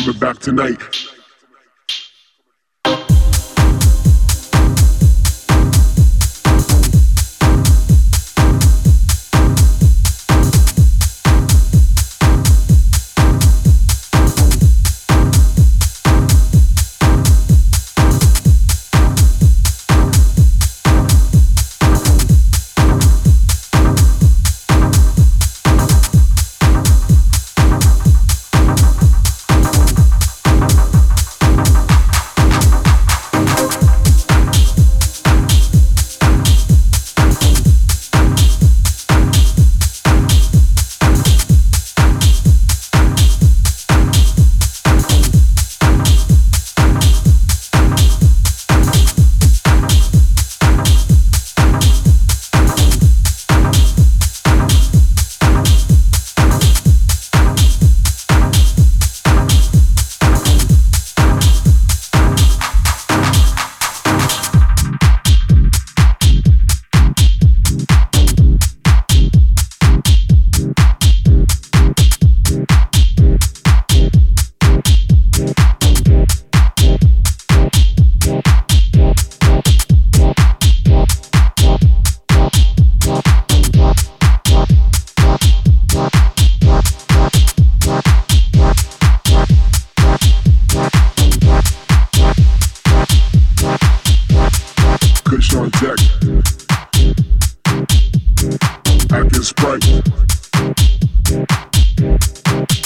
coming back tonight.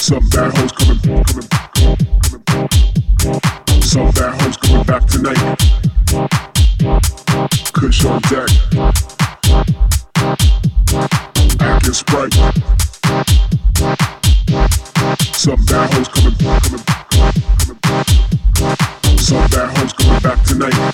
Some bad hoes coming, coming, coming. Some bad hoes coming back tonight. Kush on deck. Get Sprite. Some bad hoes coming, coming, coming, coming. Some bad hoes coming back tonight.